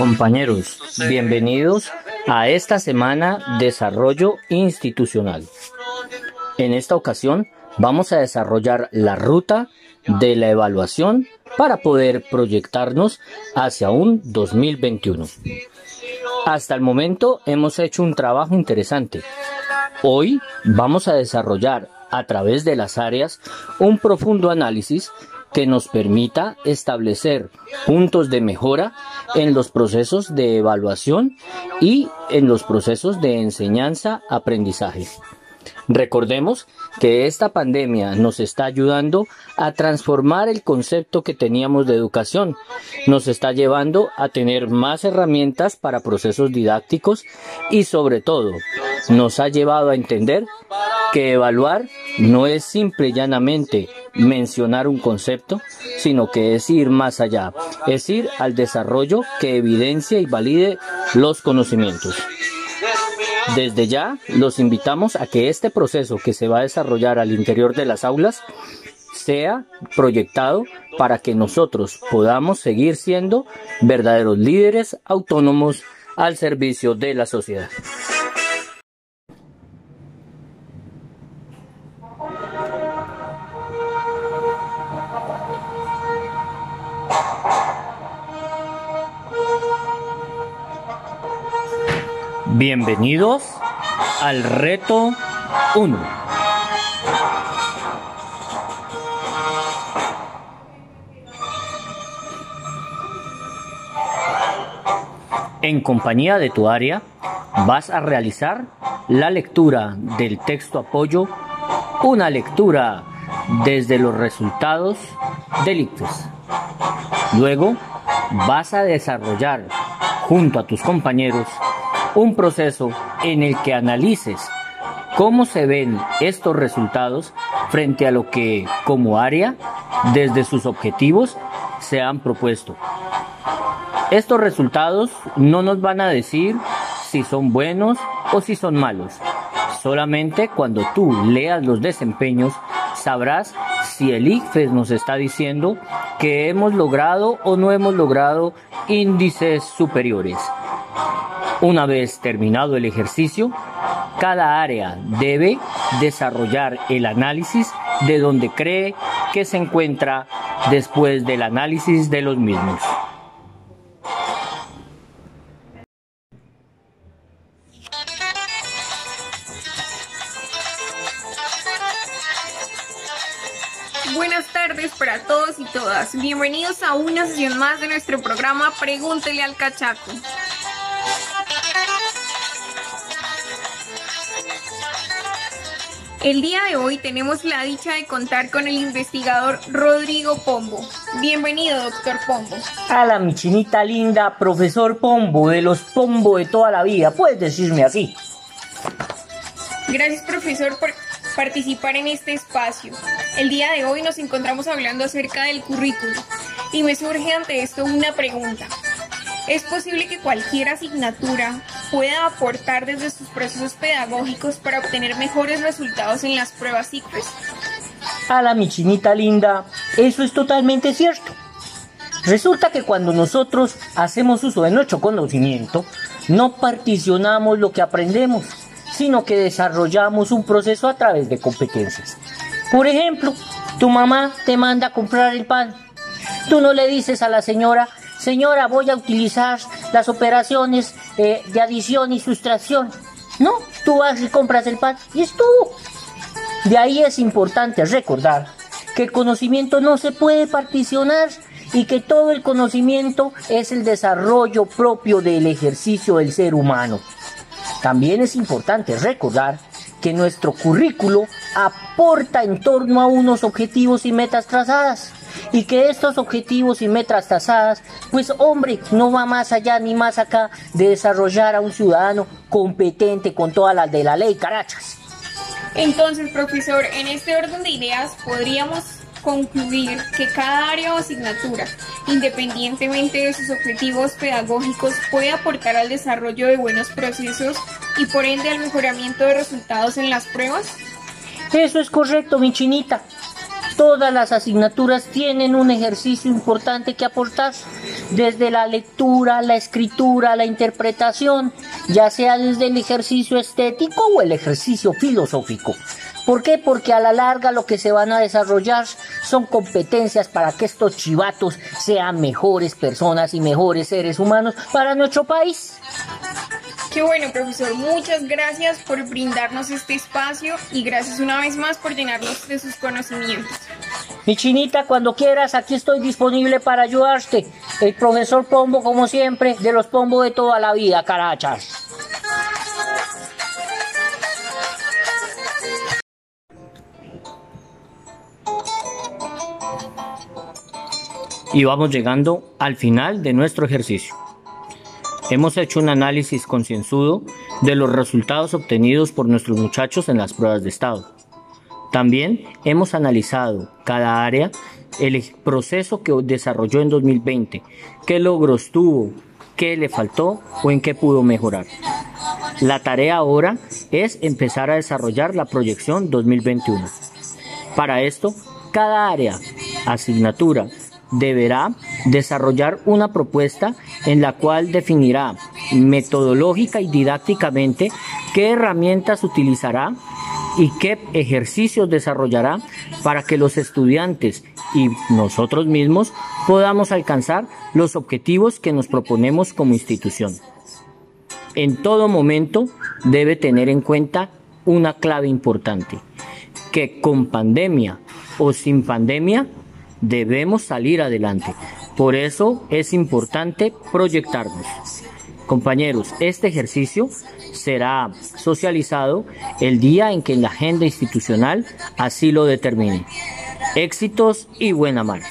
Compañeros, bienvenidos a esta semana Desarrollo Institucional. En esta ocasión vamos a desarrollar la ruta de la evaluación para poder proyectarnos hacia un 2021. Hasta el momento hemos hecho un trabajo interesante. Hoy vamos a desarrollar a través de las áreas un profundo análisis que nos permita establecer puntos de mejora en los procesos de evaluación y en los procesos de enseñanza-aprendizaje. Recordemos que esta pandemia nos está ayudando a transformar el concepto que teníamos de educación. Nos está llevando a tener más herramientas para procesos didácticos y sobre todo nos ha llevado a entender que evaluar no es simple y llanamente mencionar un concepto, sino que es ir más allá, es ir al desarrollo que evidencia y valide los conocimientos. Desde ya los invitamos a que este proceso que se va a desarrollar al interior de las aulas sea proyectado para que nosotros podamos seguir siendo verdaderos líderes autónomos al servicio de la sociedad. Bienvenidos al reto 1. En compañía de tu área vas a realizar la lectura del texto apoyo, una lectura desde los resultados del ICFES. Luego vas a desarrollar junto a tus compañeros un proceso en el que analices cómo se ven estos resultados frente a lo que como área, desde sus objetivos, se han propuesto. Estos resultados no nos van a decir si son buenos o si son malos. Solamente cuando tú leas los desempeños sabrás si el ICFES nos está diciendo que hemos logrado o no hemos logrado índices superiores. Una vez terminado el ejercicio, cada área debe desarrollar el análisis de donde cree que se encuentra después del análisis de los mismos. Buenas tardes para todos y todas. Bienvenidos a una sesión más de nuestro programa Pregúntele al Cachaco. El día de hoy tenemos la dicha de contar con el investigador Rodrigo Pombo. Bienvenido, doctor Pombo. A mi chinita linda, profesor Pombo, de los Pombo de toda la vida. Puedes decirme así. Gracias, profesor, por participar en este espacio. El día de hoy nos encontramos hablando acerca del currículo y me surge ante esto una pregunta. ¿Es posible que cualquier asignatura pueda aportar desde sus procesos pedagógicos para obtener mejores resultados en las pruebas ICFES? A la mi chinita linda, eso es totalmente cierto. Resulta que cuando nosotros hacemos uso de nuestro conocimiento, no particionamos lo que aprendemos, sino que desarrollamos un proceso a través de competencias. Por ejemplo, tu mamá te manda a comprar el pan. Tú no le dices a la señora, señora, voy a utilizar las operaciones eh, de adición y sustracción. No, tú vas y compras el pan y es todo. De ahí es importante recordar que el conocimiento no se puede particionar y que todo el conocimiento es el desarrollo propio del ejercicio del ser humano. También es importante recordar que nuestro currículo aporta en torno a unos objetivos y metas trazadas y que estos objetivos y metas trazadas, pues hombre, no va más allá ni más acá de desarrollar a un ciudadano competente con todas las de la ley, carachas. Entonces, profesor, en este orden de ideas podríamos concluir que cada área o asignatura, independientemente de sus objetivos pedagógicos, puede aportar al desarrollo de buenos procesos y por ende al mejoramiento de resultados en las pruebas? Eso es correcto, mi chinita. Todas las asignaturas tienen un ejercicio importante que aportar, desde la lectura, la escritura, la interpretación, ya sea desde el ejercicio estético o el ejercicio filosófico. ¿Por qué? Porque a la larga lo que se van a desarrollar son competencias para que estos chivatos sean mejores personas y mejores seres humanos para nuestro país. Qué bueno, profesor. Muchas gracias por brindarnos este espacio y gracias una vez más por llenarnos de sus conocimientos. Mi chinita, cuando quieras, aquí estoy disponible para ayudarte. El profesor Pombo, como siempre, de los Pombo de toda la vida, carachas. Y vamos llegando al final de nuestro ejercicio. Hemos hecho un análisis concienzudo de los resultados obtenidos por nuestros muchachos en las pruebas de estado. También hemos analizado cada área, el proceso que desarrolló en 2020, qué logros tuvo, qué le faltó o en qué pudo mejorar. La tarea ahora es empezar a desarrollar la proyección 2021. Para esto, cada área, asignatura deberá desarrollar una propuesta en la cual definirá metodológica y didácticamente qué herramientas utilizará y qué ejercicios desarrollará para que los estudiantes y nosotros mismos podamos alcanzar los objetivos que nos proponemos como institución. En todo momento debe tener en cuenta una clave importante, que con pandemia o sin pandemia debemos salir adelante. Por eso es importante proyectarnos. Compañeros, este ejercicio será socializado el día en que la agenda institucional así lo determine. Éxitos y buena mar.